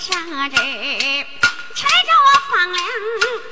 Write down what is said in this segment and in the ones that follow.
圣旨。趁着我放粮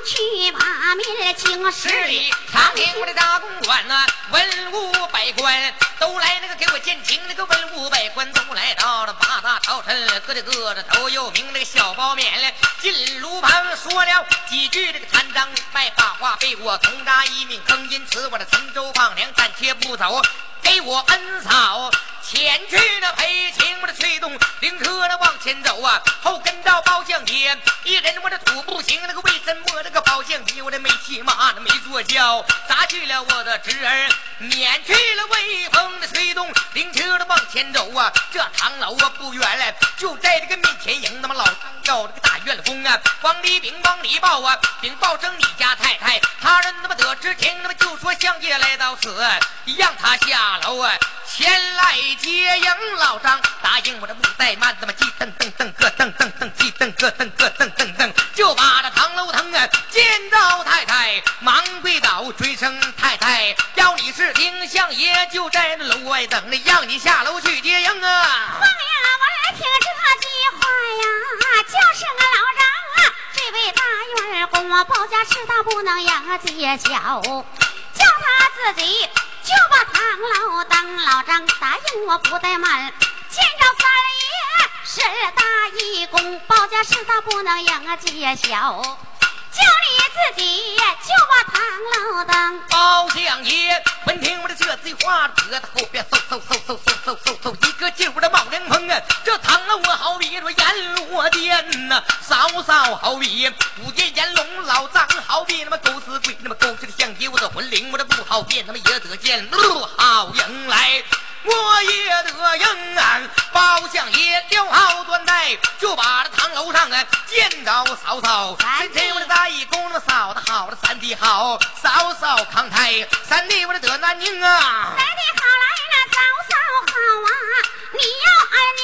去把民请十里长亭我的大公馆呐，文武百官都来那个给我见情，那个文武百官都来到了八大朝臣，各的各的都有名。那个小包面嘞，进炉旁说了几句这个贪赃卖法话，被我同扎一命坑，因此我的陈州放粮暂且不走，给我恩嫂。前去那陪情，我的催动灵车那往前走啊，后跟到包相爷，一人我这土不行，那个为什么那个包相爷我这没骑马，那没坐轿，砸去了我的侄儿，撵去了威风的催动灵车的往前走啊，这唐楼啊不远了，就在这个面前迎，那么老张叫这个大院风啊，往里禀往里报啊，禀报声你家太太，他人那么得知听，那么就说相爷来到此，让他下楼啊。前来接应老张，答应我这不怠慢，怎么鸡噔噔噔咯噔噔噔鸡噔咯噔咯噔噔噔，就把这唐楼腾啊见到太太，忙跪倒追声太太，要你是丁相爷，就在那楼外等着，让你下楼去接应啊。王爷，我来听这句话呀，就是俺老张啊，这位大院公啊，包家事大不能呀揭晓，叫他自己。就把唐老当老张，答应我不怠慢，见着三爷是大义公，保家事大不能让啊揭晓，就你自己就把唐老当包相爷。闻听我的这句话，得后边嗖嗖嗖嗖嗖嗖嗖嗖一个劲儿的冒凉风啊！这唐老我好比说阎罗殿呐，嫂嫂好比五殿阎龙，老张好比那么狗死鬼，那么狗去的相爷，我的魂灵我的不好变，他妈也得见不好迎来。我也得应俺包相爷吊好端带，就把这堂楼上啊见着嫂嫂，三弟我的大义公那嫂子好，了三弟好，嫂嫂康泰，三弟我的得南宁啊。三弟好来了嫂嫂好啊，你要二宁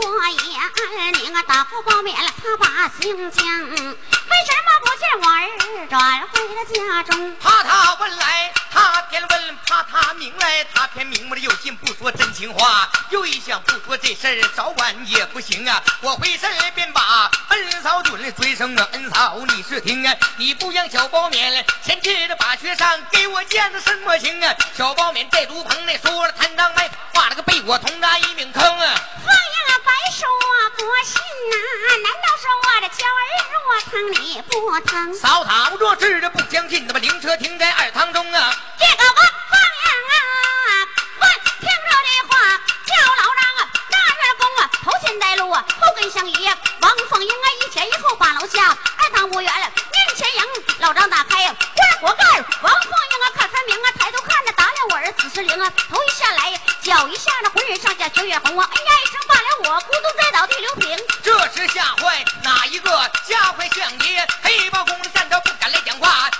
我也二宁啊，大夫报免了他把姓姜，为什么不见我儿转回了家中？怕他问来，他偏问；怕他明来，他偏明。我的有心不说真情话，又一想不说这事儿，早晚也不行啊。我回身便把恩嫂准追声啊，恩嫂你是听啊，你不让小包勉前去的把学上给我见的什么情啊？小包勉在炉棚内说了贪赃卖法，画了个被我同扎一命坑啊。放呀白说不信呐，难道说我的娇儿若疼你不疼？嫂嫂若是这不相信，那么灵车停在二堂中啊。这个我放后跟相爷王凤英啊，一前一后把楼下，二堂不远，面前迎老张打开呀，关火盖，王凤英啊看分明啊，抬头看着打量我儿子是灵啊，头一下来脚一下那浑身上下血红啊，哎呀一声罢了我，咕咚栽倒地流平。这时吓坏哪一个？吓坏相爷，黑豹公站着不敢来讲话，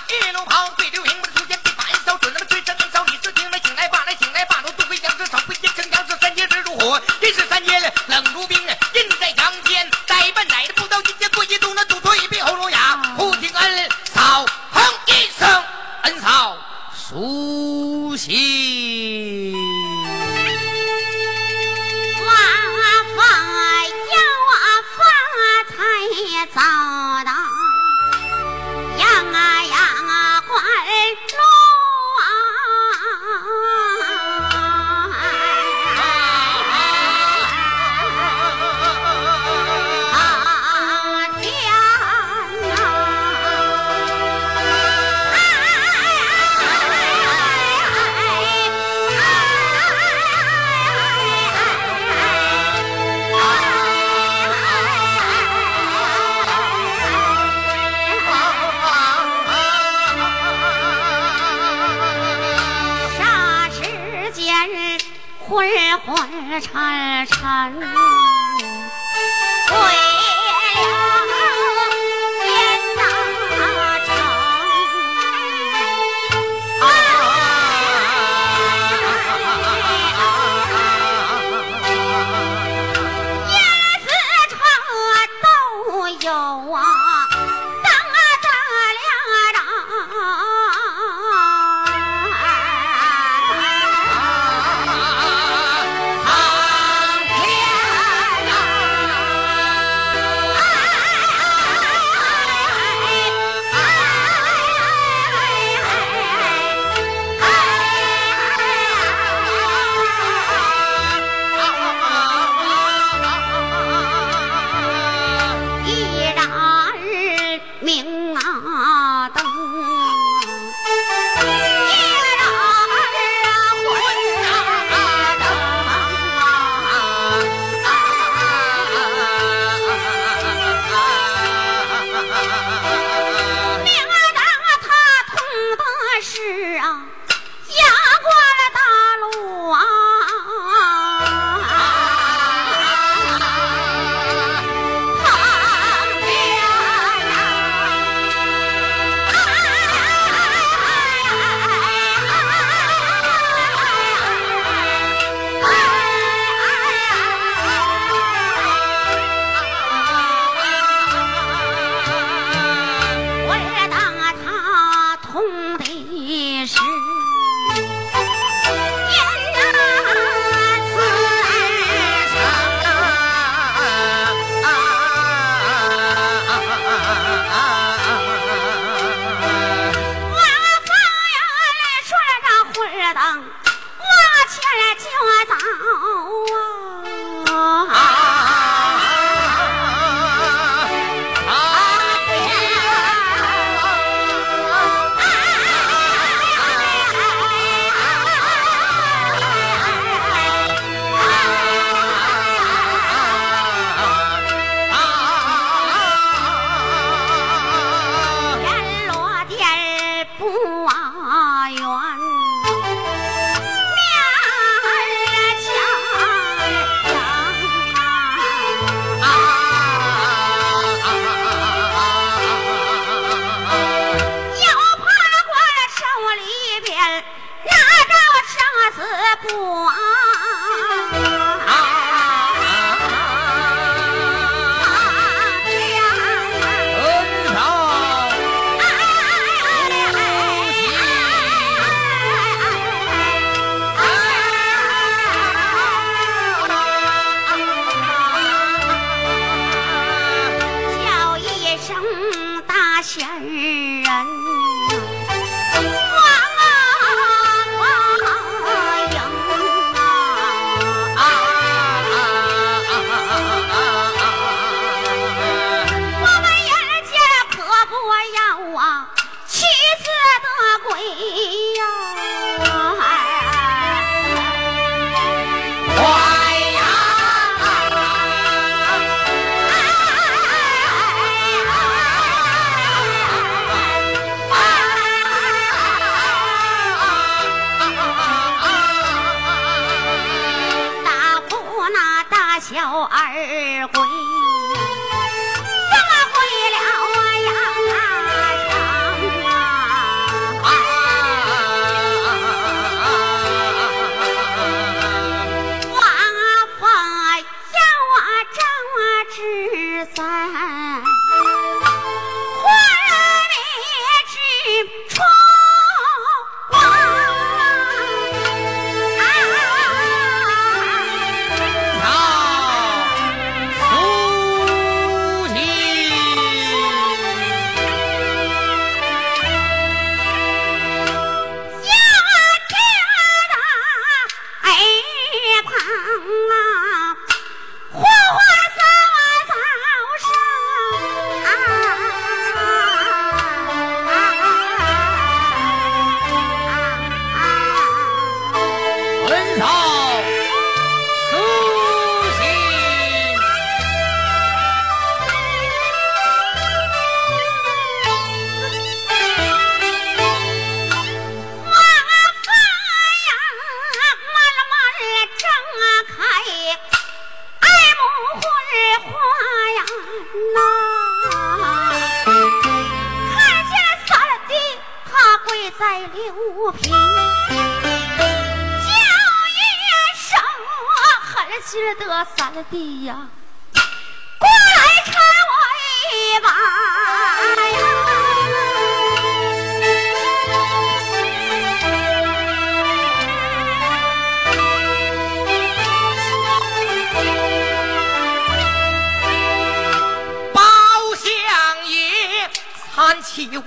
我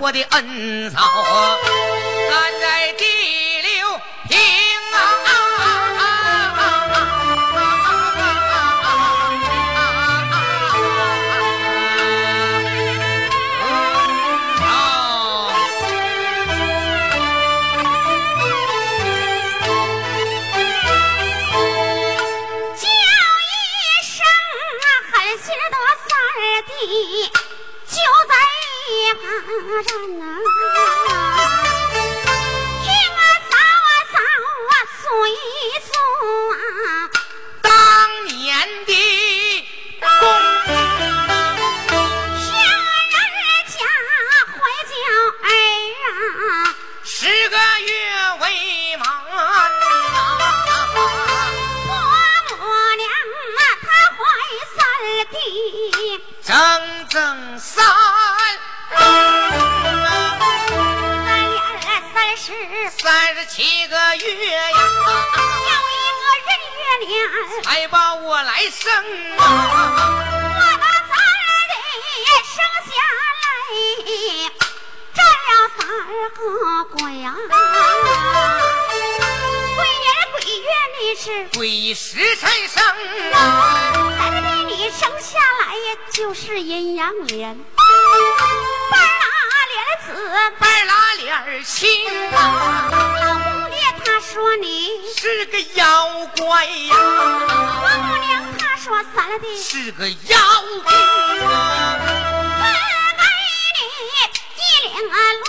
我的恩嫂，站在地鬼时辰生啊，三弟你生下来呀，就是阴阳脸，半拉脸子，半拉脸青啊，老公爹他说你，是个妖怪呀，王母娘她说三弟。是个妖精啊，赐给你一领啊龙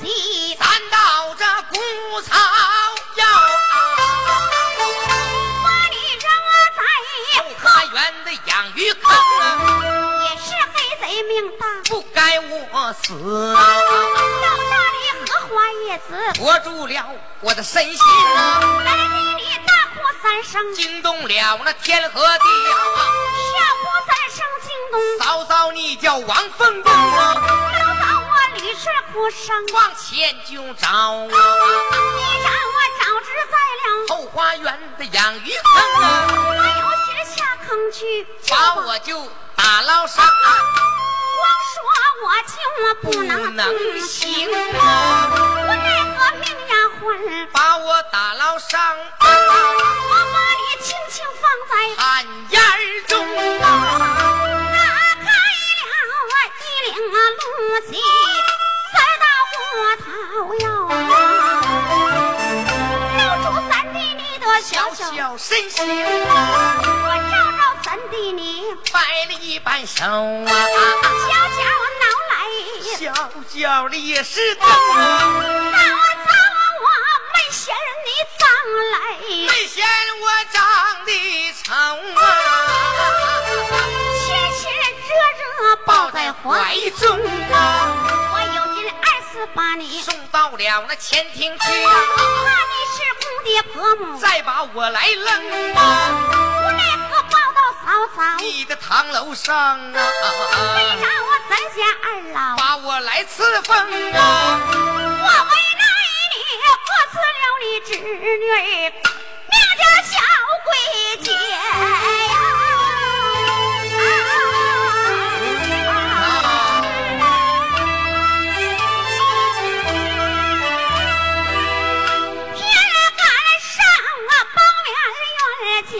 旗，咱到这古草养鱼坑啊，也是黑贼命大，不该我死。啊，老大的荷花叶子，拖住了我的身心啊，三弟你大呼三声，惊动了那天和地啊，小呼三声惊动。嫂嫂你叫王凤英啊，嫂嫂我屡试哭声，往前就找啊，你让我招致在了，后花园的养鱼坑啊。坑去，把我就打捞上岸，光说我就不能能行行，啊！我奈何命丫鬟，把我打捞上岸，我把你轻轻放在旱烟中啊！打开了啊一领啊露西，塞到我草药啊，露出三弟你的小小身形啊，我照照三弟你。摆了一半手啊，小脚挠来，小脚的也是疼啊，早早我没嫌你脏来，没嫌我长得丑啊，亲亲热热抱在怀中啊，我有劲二次把你，送到了那前厅去啊，怕你是公爹婆母，再把我来扔啊。无奈何抱到嫂嫂，你的堂楼上啊，为让我咱家二老，把我来赐封啊，我为难你，我赐了你侄女儿，名叫小桂姐天赶上啊，包面冤家，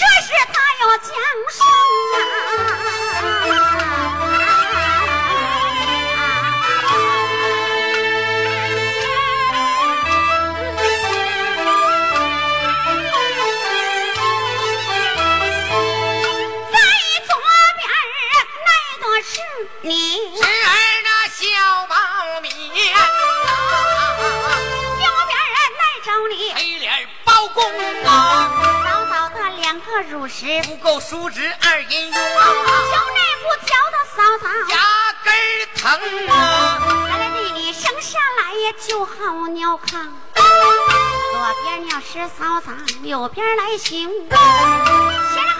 这是他要降在叔侄二人用，就那不教的嫂嫂，牙根儿疼啊，三弟你生下来呀就好尿炕，左边尿是嫂嫂，右边来行，前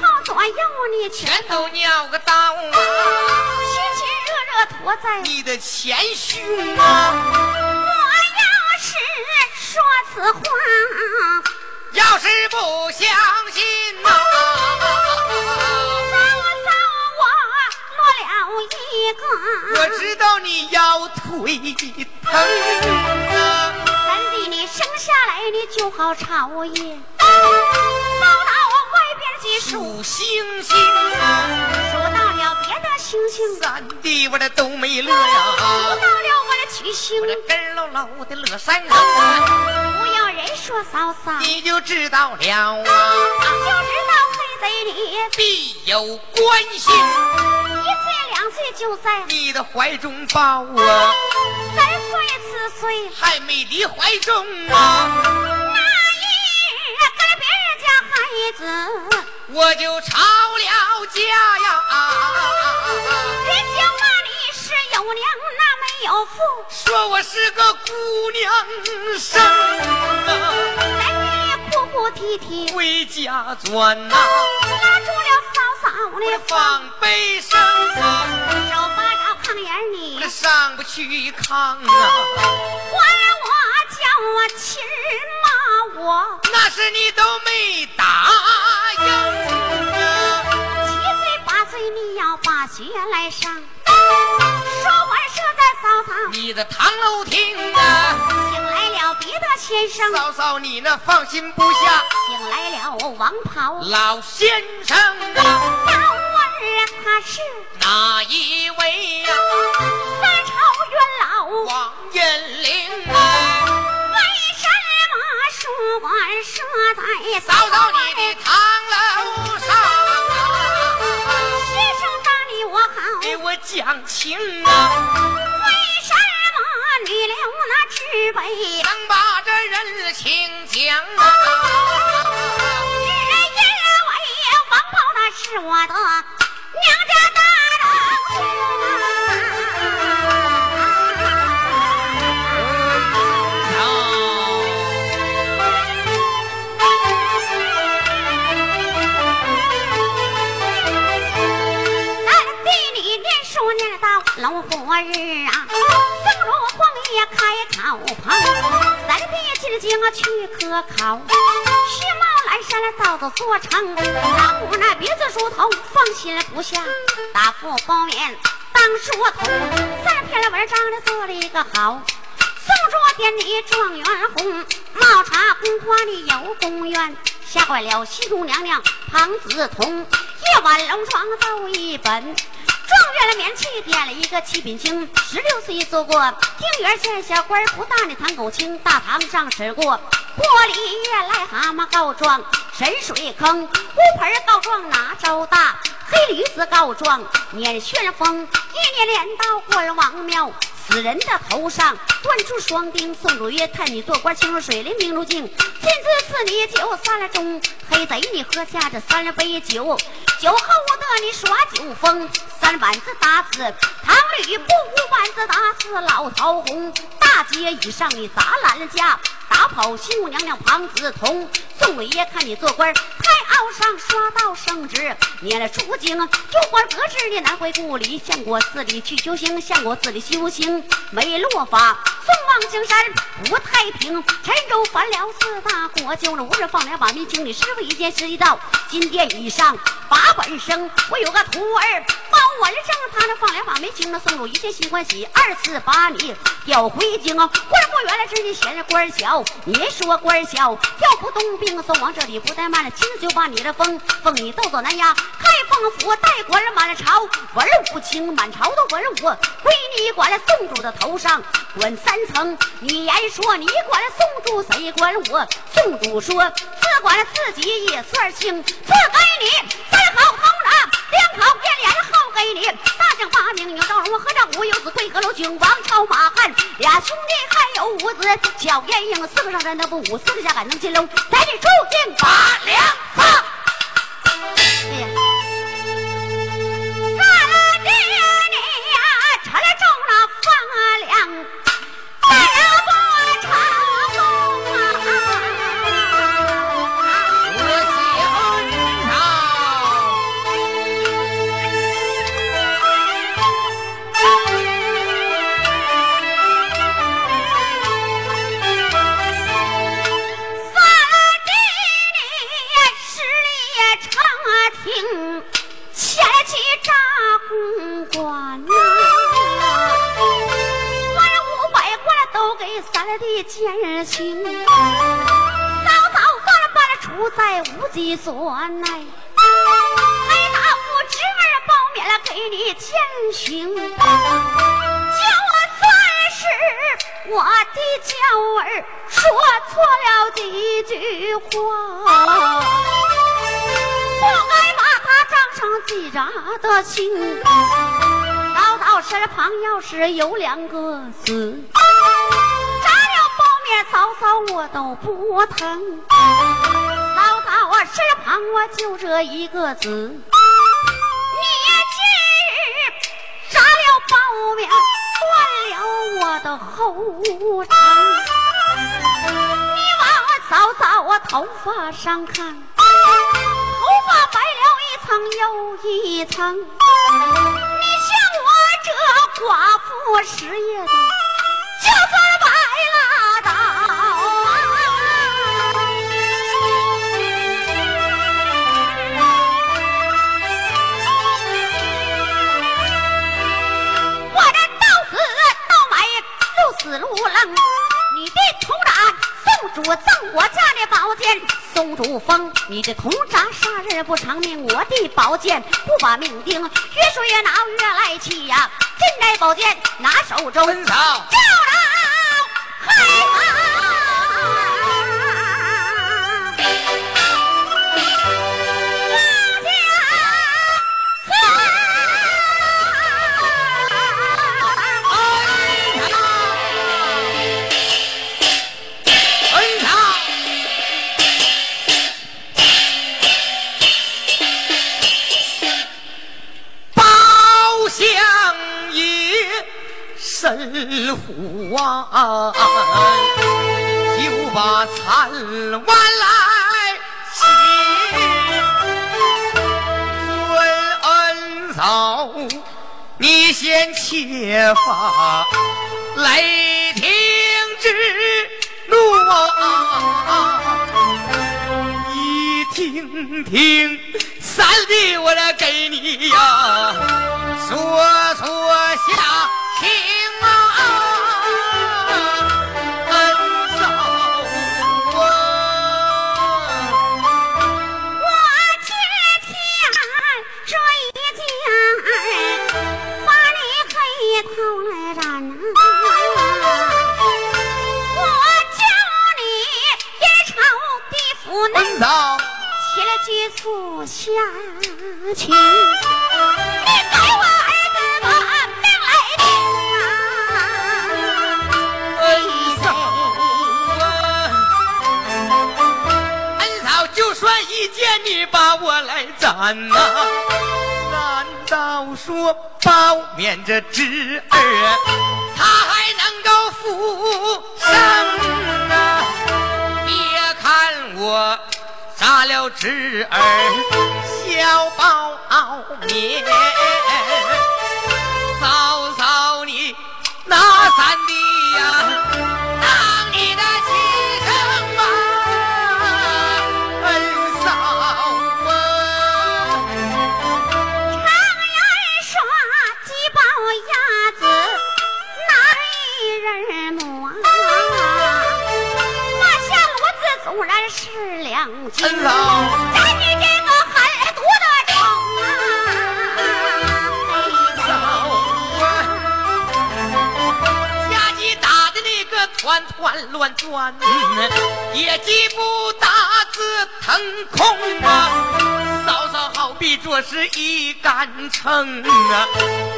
后左右你全全都尿个刀啊，亲亲热热驮在。你的前胸啊，我要是说此话，要是不相信呐、嫂嫂我落了一个。我知道你腰腿疼啊。三弟你生下来你就好朝夜，跑到外边去数，星星啊，数到了别的星星，数三弟我这都没乐呀，数到，了我的曲星。我。这根儿喽喽的乐山上啊，不要人说嫂嫂，你就知道了啊，就知道黑贼你必有关系，一岁两岁就在。你的怀中抱啊，三岁四岁。还没离怀中啊，家孩子，我就吵了架呀，人家骂你是有娘那没没有父，说我是个姑娘生啊，三爹哭哭啼啼，回家转呐，拉住了嫂嫂我的放悲声啊，手扒着炕沿儿你。我上不去炕啊，管我叫我亲骂我，那是你都没答应啊，七岁八岁你要把学来上，说完说在嫂嫂，你的堂楼厅啊，请来了别的先生，嫂嫂你那放心不下，请来了王袍，老先生啊，要问他是。哪一位呀、三朝元老。王延龄啊，书馆设在嫂嫂你的堂楼上啊，学生打你我好，给我讲情啊，为什么你留那纸杯？能把这人情讲啊，只因为王宝那是我的京啊去科考，须毛蓝山到到做成，老母那鼻子梳头放心不下，大富包面当梳头，三篇文章的做了一个好。送着典礼状元红，冒茶宫花里有公园，吓坏了西宫娘娘庞子彤。夜晚龙床奏一本，状元的面器点了一个七品清。十六岁做过庭园前小官，不大的堂口清，大堂上吃过玻璃叶癞蛤蟆告状，深水坑乌盆告状哪招大，黑驴子告状撵旋风，一年连到关王庙。死人的头上断出双钉，宋祖曰：“看你做官清如水，灵明如镜，亲自赐你酒三了盅。黑贼你喝下这三杯酒，酒后我得你耍酒疯，三板子打死唐吕布，五板子打死老桃红。大街以上你砸烂了家，打跑西母娘娘庞子彤。宋伟爷看你做官，太傲上刷到圣旨，撵了出京，有官革职你难回故里，相国寺里去修行，相国寺里修行没落法。宋望京山不太平，陈州犯了四大国舅了，无人放两把民清理，师傅一见师一道，金殿以上把本生。我有个徒儿包文正，他那放两把没清了，宋主一见心欢喜，二次把你调回京。官不原来知你嫌着官小，你说官小调不动兵，送往这里不怠慢了，亲自就把你的封封你斗走南衙，开封府带官满朝，文武清满朝的文武归你管了，宋主的头上管三层。你言说你管了宋主，谁管我？宋主说自管了自己也算清，赐给你三好头拿，两好变脸好给你大将八名，有赵荣和赵武，有子贵和楼君王朝马汉俩兄弟，还有五子叫燕英，四个上山能不武，四个下赶能金龙，在这出京把粮放。哎呀，三爹你呀，吃了粥那放粮。减刑，早早把了把了处在无计所奈。黑大夫侄儿包免了给你前行，就算是我的娇儿说错了几句话，不该把他账上记着的清。早早身旁要是有两个字，嫂嫂我都不疼。早早我身旁我就这一个字，你今日炸了包面，断了我的后场。你往嫂嫂我头发上看，头发白了一层又一层。你像我这寡妇失业的，就算宋主赠我家的宝剑，松竹风。你的铜铡杀人不偿命，我的宝剑不把命钉，越说越恼越来气呀、进来宝剑拿手中，虎啊，就把残碗来洗，孙恩嫂，你先且发雷霆之怒啊，一听听，三弟我来给你呀，说说下情包面这侄儿，他还能够复生啊？别看我杀了侄儿，小包面，嫂嫂你那三弟是两斤，恩嫂在你这个狠毒的城啊！家鸡打的那个团团乱转，野鸡不打自腾空啊！嫂嫂好比做是一杆秤啊，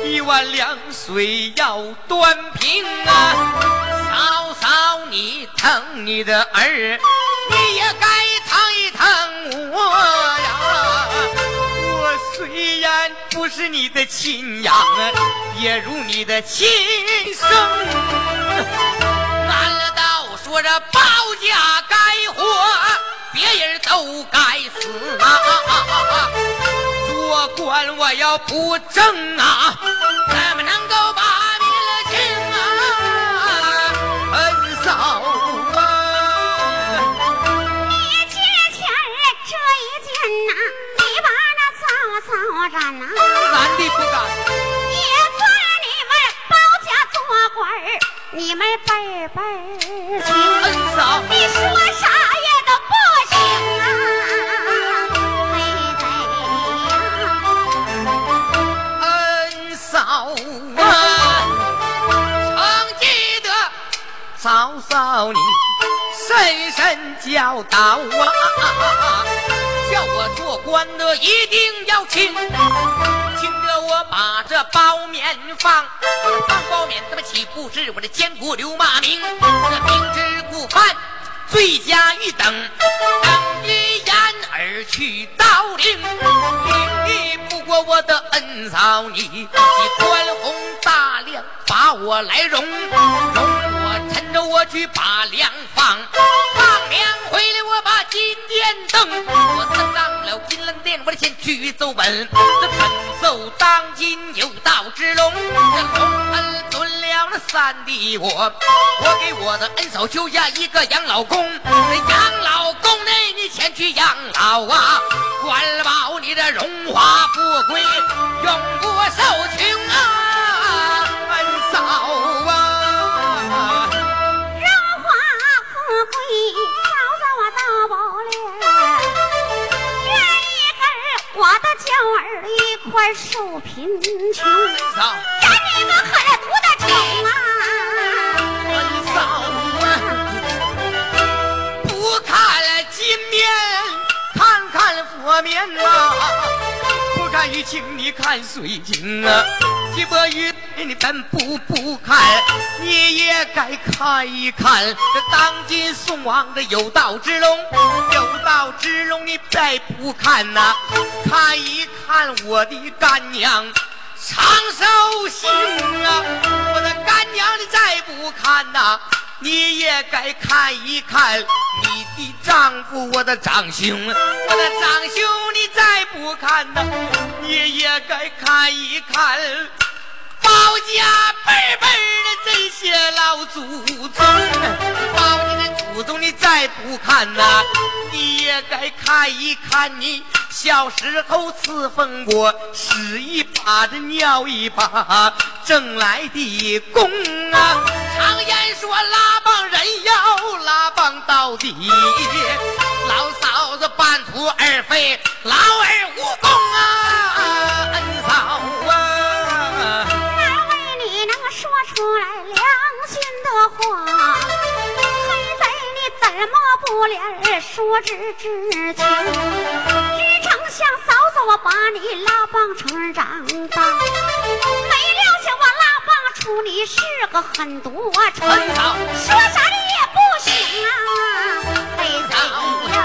一碗凉水要端平啊！嫂嫂你疼你的儿，你也该疼一疼我呀！我虽然不是你的亲养，也如你的亲生。难道说这包家该活，别人都该死啊！做官我要不正啊，怎么能够把嫂嫂染呐，男的不敢，也算你们包家做官儿，你们辈辈儿亲。恩嫂。你说啥也都不行啊！恩嫂啊，常记得嫂嫂你深深教导啊，叫我做官的一定要轻，轻着我把这包面放，放包面他妈岂不是我的奸国流骂名？这明知故犯，罪加一等，等于掩耳去盗铃，领你不过我的恩嫂你，你宽宏大量，把我来容，容趁着我去把粮放，放粮回来我把金殿登，我登上了金銮殿，我得先去奏本，这本奏当今有道之龙，这龙恩尊了那三弟我，我给我的恩嫂求下一个养老宫，那养老宫内你前去养老啊，管保你的荣华富贵永不受穷啊，恩嫂。贵，嫂子我到不了。愿意跟我的娇儿一块受贫穷，嫂，赶你个狠毒的虫啊！嫂啊，不看金面，看看佛面啊，不看玉镜，你看水晶啊，金箔玉你本不不看，你也该看一看这当今宋王的有道之龙，有道之龙你再不看呐、看一看我的干娘。长寿星啊，我的干娘你再不看呐、你也该看一看你的丈夫，我的长兄，我的长兄你再不看呢、你也该看一看包家辈辈的这些老祖宗，包家的祖宗你再不看呐、你也该看一看你小时候伺奉过，屎一把这尿一把挣来的功啊！常言说拉帮人要拉帮到底，老嫂子半途而废，老儿无功啊，恩嫂啊！说出来良心的话，黑贼你怎么不连说知之情？只成想嫂子我把你拉帮成长大，没料想我拉帮出你是个狠毒啊，说啥你也不行啊，黑贼呀！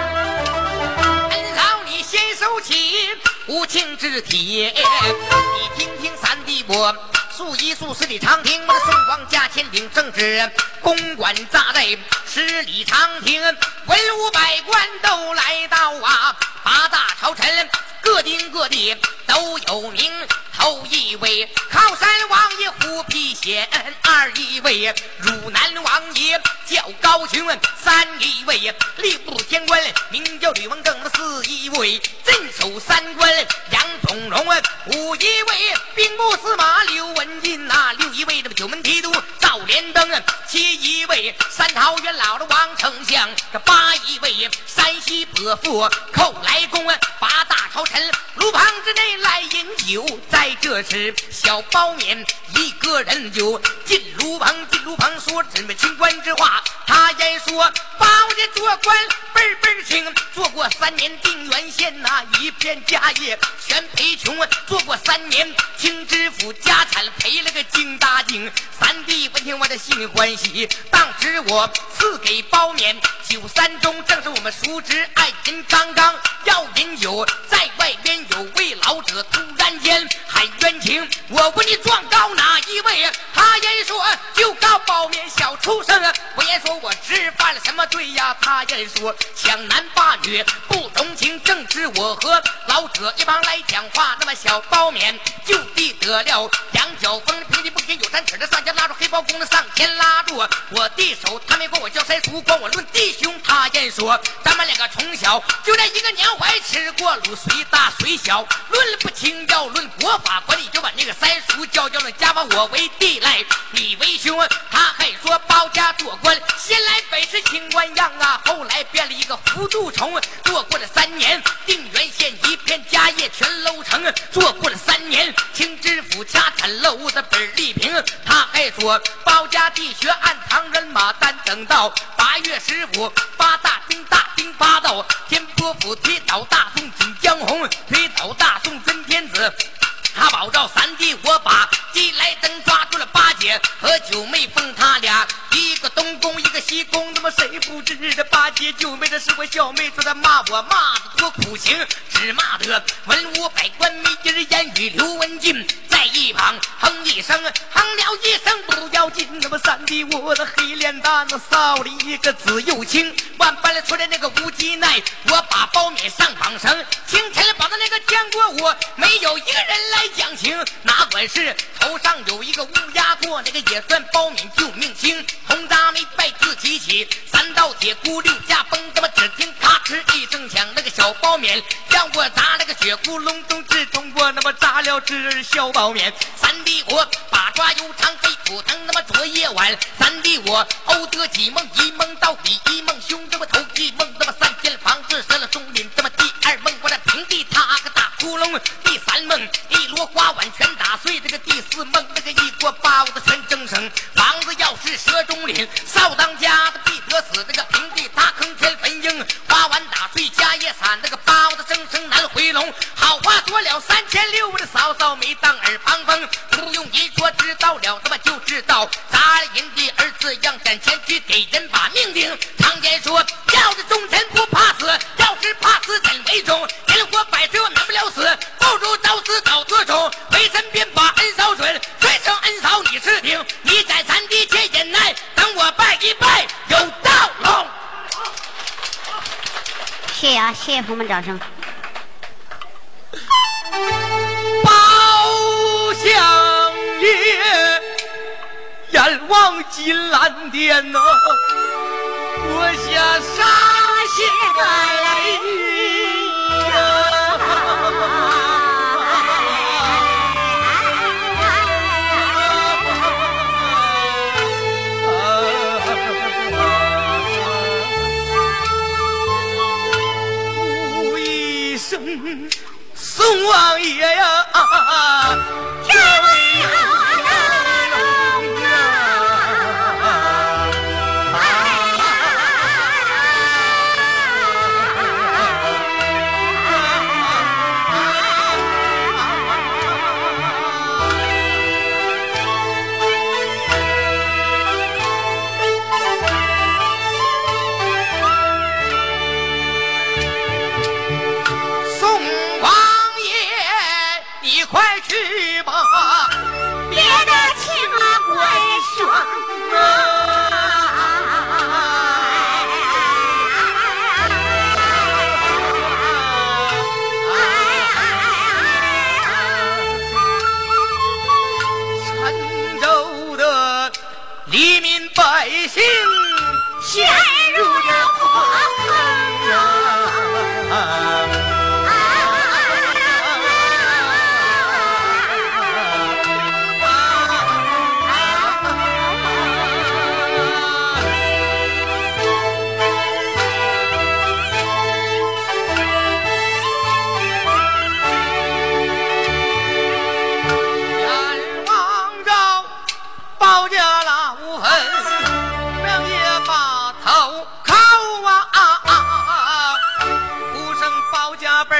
恩嫂，你先收起无情之体，你听听三弟我诉一诉十里长亭，宋王家千顶正直，公馆扎在十里长亭，文武百官都来到啊，八大朝臣各丁各地都有名。头一位靠山王爷虎皮仙，二一位汝南王爷叫高雄，三一位吏部天官名叫吕王正，四一位镇守三关同问，五一位兵部司马刘文进呐，六一位这个九门提督赵连登，七一位三朝元老的王丞相，这八一位山西伯父寇来公，八大朝臣炉旁之内来饮酒，在这时小包勉一个人就进炉旁，进炉旁说什么清官之话，他言说包家做官倍儿倍儿清，做过三年定远县呐、一片家业全赔穷，做过三年清知府家产赔了个精大精。三弟闻听我的心里欢喜，当时我赐给包勉酒三盅，正是我们熟知爱饮刚刚要饮酒，在外边有位老者突然间喊冤情，我问你状告哪一位？他言说就告包勉小畜生，我言说我知犯了什么罪呀？他言说抢男霸女不同情，正是我和老者一帮来讲话，那么小包勉就地得了羊角风，平地不平有三尺的上前拉住黑包公的上前拉住我的手，他没管我叫三叔，管我论弟兄。他言说咱们两个从小就在一个年怀吃过卤，虽大虽小，论不清要论国法，管你就把那个三叔教教了家法，我为弟来，你为兄。他还说包家做官，先来本是清官样啊，后来变了一个糊涂虫，做过了三年定远县一片家业全搂成，做过了三年清知府家产漏的本利平。他还说包家地穴按堂人马单等到八月十五，八大兵大兵发到天波府推倒大宋锦江红，推倒大宋真天子。他保照三弟，我把鸡来登抓住了八戒和九妹奉他俩，一个东宫一个西宫，那么谁不知这八戒九妹这是我小妹子，他骂我骂的多苦情，只骂得文武百官没一人言语。刘文静在一旁哼一声，哼了一声不要紧，那么三弟我的黑脸蛋子臊了一个紫又青，万般来出来那个无忌奈，我把苞米上绑绳，清晨绑到那个见过我，没有一个人来讲情，哪管是头上有一个乌鸦做，那个也算包勉救命星。红扎没拜自己起，三道铁箍六架崩，他妈只听咔哧一声响，那个小包勉让我砸那个血窟窿中，之中我那么砸了只小包勉。三弟我把抓油肠黑骨疼，那么昨夜晚三弟我偶得几梦，一梦到底，一梦凶，这么头一梦那么三间房子折了松个包子全蒸生，房子要是蛇中林，少当家的必得死，那个平地塌坑天坟英，花完打碎家业散，那个包子生生难回笼。好话说了三千六，我的嫂嫂没当耳旁风，不用一说知道了，他妈就知道砸了人的儿子让斩前去给人把命定。常言说，要是忠臣不怕死，要是怕死怎为忠？人活百岁我免不了死，不如早死早得中。为臣便，你在咱的且忍耐，等我拜一拜有道龙。谢谢啊，谢谢朋友们掌声。包相爷，阎王金兰殿呐，我下杀血泪宋王爷呀！啊这位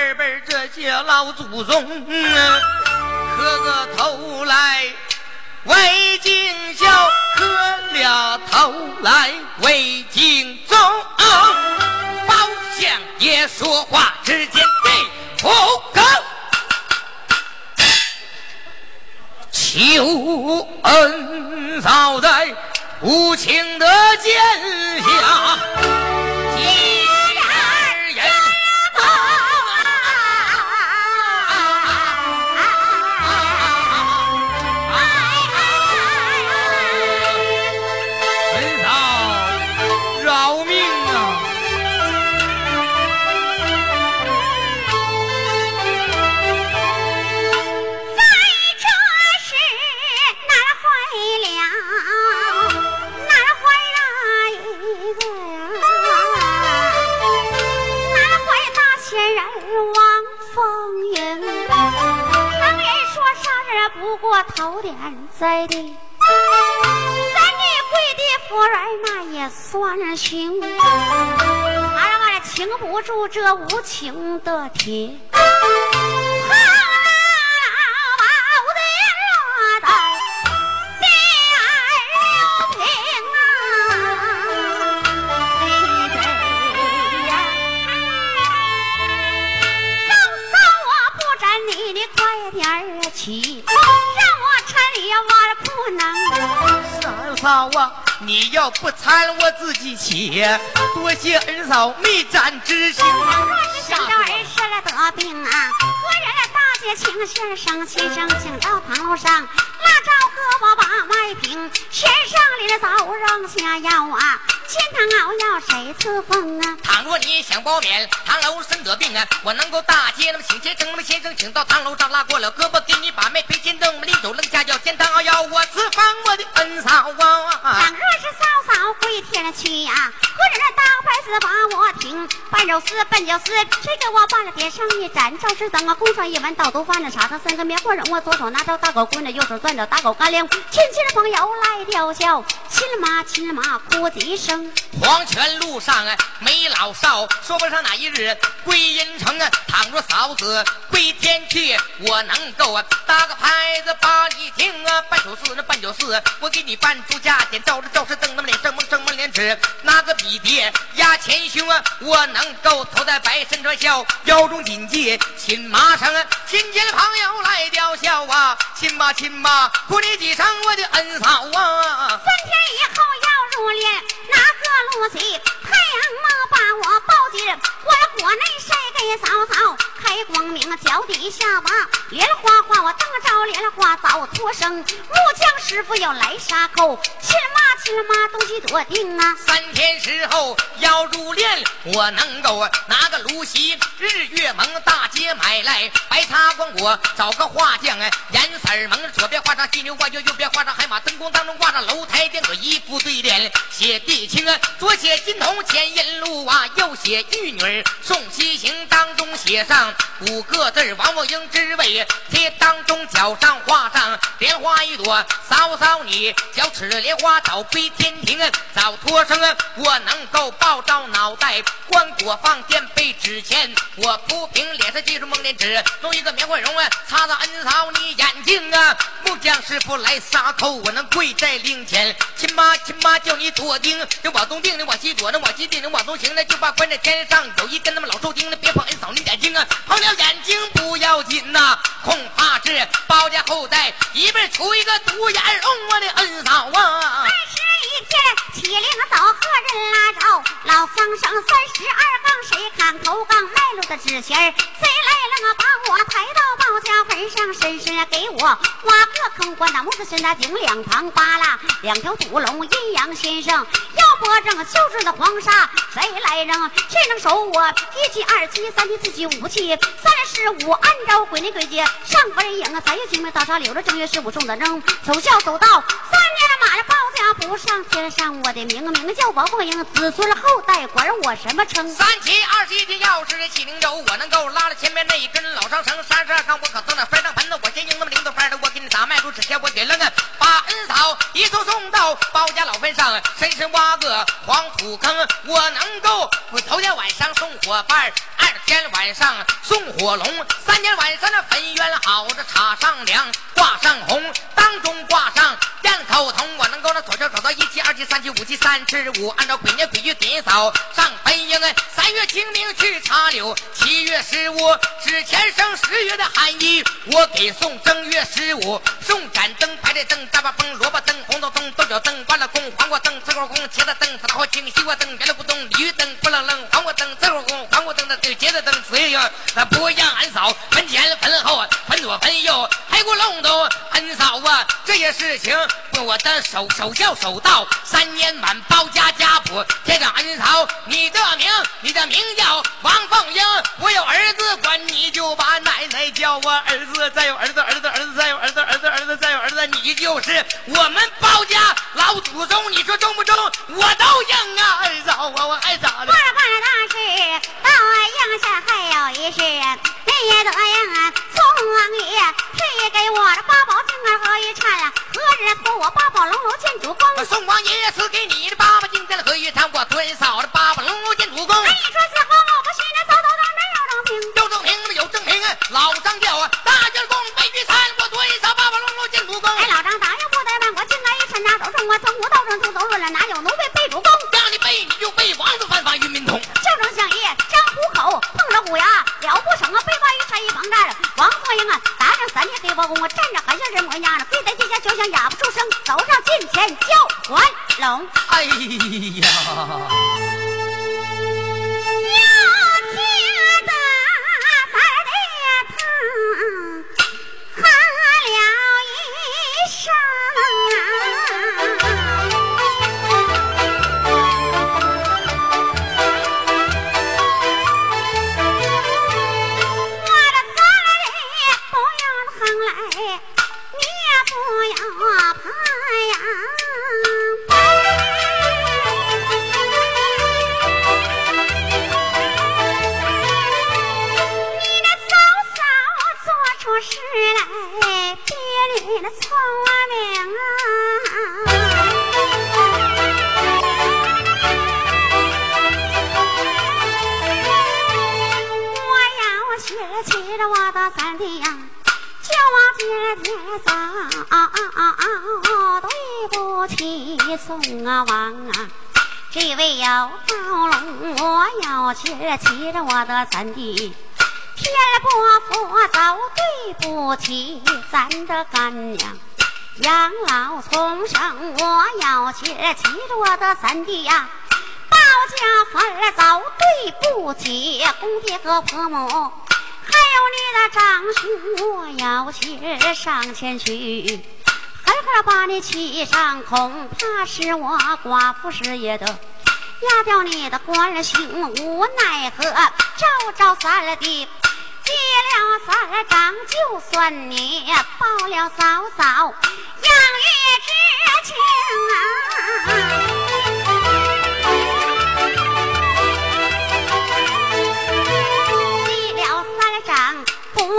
辈辈这些老祖宗，磕个头来为敬孝，磕了头来为敬宗。包相爷说话之间对不够。求恩早在无情的剑下，不过头点栽地，三年跪地夫人那也算行。俺让俺情不住这无情的铁。你要不参我自己起，多谢恩嫂没沾之心。若是想到儿媳了得病啊，官人大姐请先生，先生请到堂楼上，拉着胳膊把脉平，先生里的早扔下药啊，金汤熬药谁赐封啊？倘若你想包勉，唐楼身得病啊，我能够大街那么请先生，那么先生请到堂楼上拉过了胳膊，给你把脉赔金灯，临走扔下药，煎汤熬药，我赐封我的恩嫂啊。倘若是嫂嫂归天去呀、何人大牌子把我停？半肉丝半酒丝，谁给我办了点上一盏？照是等啊，供上一碗倒毒饭了，茶上三个棉花绒，我左手拿着大狗棍子，右手攥着大狗干粮。亲戚的朋友来吊孝，亲妈亲妈哭几声。黄泉路上啊，没老少，说不上哪一日归阴城啊。倘若嫂子归天去，我能够啊搭个牌子把你听啊。半九四那半九四，我给你办出价钱，照着照是瞪那么脸，正蒙正蒙脸纸，拿个笔碟压前胸啊。我能够头戴白身穿孝，腰中紧系亲妈绳啊。亲戚的朋友来吊孝啊，亲妈亲妈哭你几声，我的恩嫂啊。三天以后要入殓，哪个路起？太阳妈把我抱紧，我的火内晒给嫂嫂开光明，脚底下挖莲花花，我蹬着莲花早脱生。木匠师傅要来杀口，亲妈亲妈东西多定啊！三天时候要入殓，我能够拿个芦席，日月蒙大街买来，白擦光果，找个画匠哎，颜色蒙，左边画上犀牛挂角，右边画上海马，灯光当中挂上楼台殿，可一副对联，写地青啊，左写金童前引路啊，右写玉女儿送西行，当中写上五个字王凤英之位，贴当中脚上画上莲花一朵，嫂嫂你脚齿莲花早归天庭，早脱生，我能够抱着脑袋，棺椁放垫背纸钱，我铺平脸上记住蒙脸纸，弄一个棉花绒啊，擦擦恩嫂你眼睛啊，木匠师傅来撒口，我能跪在灵前，亲妈亲妈叫你躲钉，你往东定，你往西躲，那往西定，你往东行，那就把关在天上有一根那么老寿钉，那别碰恩嫂你眼睛啊，碰了眼睛不要紧呐、恐怕是包家后代一辈出一个独眼龙，我的恩嫂啊二。十一天起灵早，何人拉着老桑生三十二棒，谁看头杠卖路的纸钱儿？谁来了啊？把我抬到包家坟上，深深给我挖个坑，关那木子深那井两旁扒拉两条土龙，阴阳先生腰脖正修制的黄沙，谁来扔？谁能守我？一七二七三七四七五七三十五，按照规律规矩上坟人影啊！三月清明大茶柳着，正月十五送的扔，走孝走到三年家不上天上，我的名名叫王凤英，子孙后代管我什么称？三七二十一天，要是起灵州，我能够拉了前面那一根老长绳，三十二看我可蹬那翻上盆子，我先赢那么，打卖出纸钱，我给扔啊，把恩嫂一送送到包家老坟上，深深挖个黄土坑，我能够我头天晚上送火伴，二天晚上送火龙，三天晚上那坟渊好的插上梁，挂上红，当中挂上雁头铜，我能够那左手走到一七二七三七五七三十五，按照鬼年鬼月点扫。上坟营，三月清明去插柳，七月十五之前生十月的寒衣，我给送正月十五。送盏灯，排着灯，大把风，萝卜灯，红豆灯，豆角灯，关了宫，黄瓜灯，紫果红，茄子灯，紫桃青，西瓜灯，圆了咕咚，鲤鱼灯，不愣愣，黄瓜灯，紫果红，黄瓜灯的茄子灯，紫月影，那不让俺嫂坟前坟后坟左坟右，还给我弄都恩嫂啊，这些事情我的守守孝守道，三年满包家家谱，天上恩嫂，你的名你的名叫王凤英，我有儿子管你就把奶奶叫我儿子，再有儿子儿子儿子再有儿子儿子儿子再有儿子，你就是我们包家老祖宗，你说中不中？我都应啊，儿嫂啊，我还咋的过？了过了大事，到应下还有一事，你也得应啊，宋王爷赐给我的八宝镜儿和玉钗啊，何日托我八宝龙楼见主公？宋王爷赐给你的八宝金在了河玉钗，我蹲嫂的八宝龙楼见主公。哎，你说此后我不信那走走当没有正平。有正平有正平，老张叫啊，王子犯法与民同。叫声相爷张虎口，碰着虎牙了不成啊，被关于山一旁站，王凤英啊，打量三天黑包公，啊站着还像人模样呢，跪在地下就像哑不出声，走上近前叫还。龙。哎呀！不呀怕。早对不起，宋啊王啊！这位有赵龙，我要去骑着我的三弟。天伯父早对不起，咱这干娘养老从生，我要去骑着我的三弟呀！包家坟早对不起，公爹和婆母。还有你的长兄，我要去上前去，狠狠把你骑上，恐怕是我寡妇事业的。压掉你的官星，无奈何，招招三弟，结了三丈，就算你报了嫂嫂养育之情啊！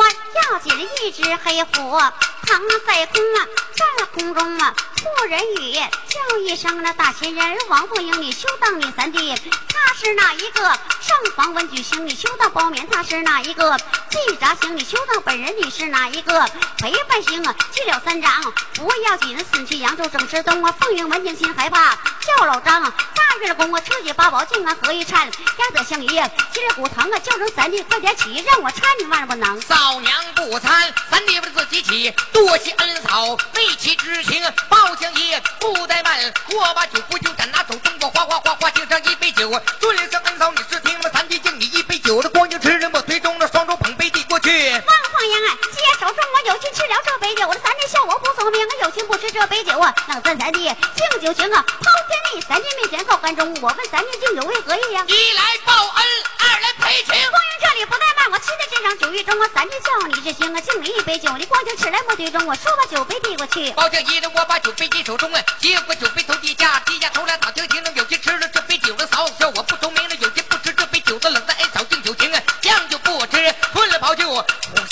要紧，一只黑虎腾在空啊，在空中啊。妇人语叫一声那大仙人王凤英，你休当你三弟，他是哪一个？上房文举行，你休当包勉，他是哪一个？记札行，你休当本人，你是哪一个？陪伴行，记了三章，不要紧。死去扬州正吃东啊，凤英闻听心害怕，叫老张大月宫啊，车接八宝竟然何一颤？压得相爷，今儿骨疼啊，叫声三弟快点起，让我搀你万不能。嫂娘不搀，三弟不是自己起，多谢恩嫂为其之情。包相爷不怠慢，我把酒不就盏拿手中我哗哗哗哗敬上一杯酒。尊声恩嫂，你是听了三弟敬你一杯酒，这光景吃人不杯递过去。王凤英啊，接手中我有心吃了这杯酒，我的三弟笑我不聪明，我有心不吃这杯酒啊。那咱三弟敬酒情啊，抛天地三弟面前告干中，我问三弟敬酒为何意呀？一来报恩，二来赔情。光阴这里不怠慢，我骑在身上酒意中，我三弟笑你这行啊，敬你一杯酒，你光景吃来莫对中，我说把酒杯递过去。包相爷的我把酒杯递手中啊，接过酒杯头低下，低下头来打听听，有心吃了这杯酒的嫂子笑我不聪明了，有心不吃这杯酒的冷的恩嫂敬酒情啊，了宝酒，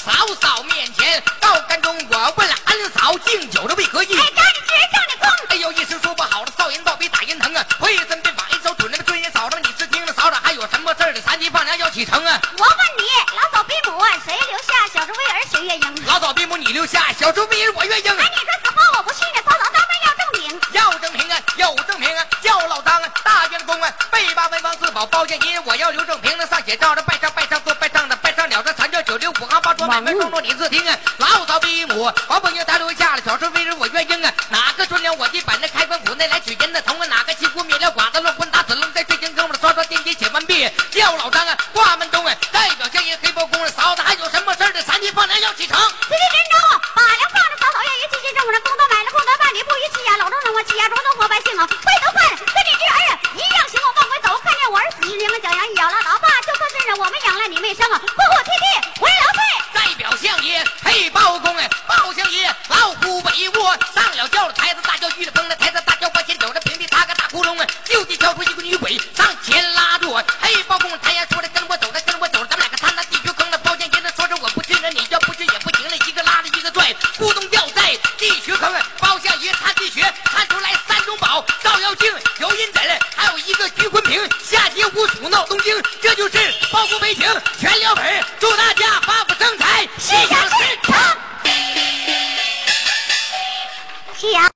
嫂嫂面前到干中，我问了恩嫂敬酒的为何意？哎，让你吃，让你空。哎呦，一声说不好了，少人倒比打人疼啊！为什么别把一手准那个尊严嫂子？你是听了嫂子还有什么事儿的？三级放粮要启程啊！我问你，老嫂逼母谁留下小猪威儿学月英？老嫂逼母你留下小猪威儿我月英。哎，你说此话我不信呢，嫂嫂当然要证明。要证明啊，有证明啊！叫老张啊，大将公啊，背八文房四宝包下银，我要留证凭，那上写照着拜上拜上五行八桌买卖双桌你自听啊！老嫂逼母王凤英她留下了小猪威儿我月英啊！哪个遵了我的本子开封府内来取人的同啊？哪个欺负灭了寡子乱棍打死龙在水晶坑的刷刷电梯写完毕，叫老张啊挂门中啊，代表相爷黑包公啊，嫂子还有什么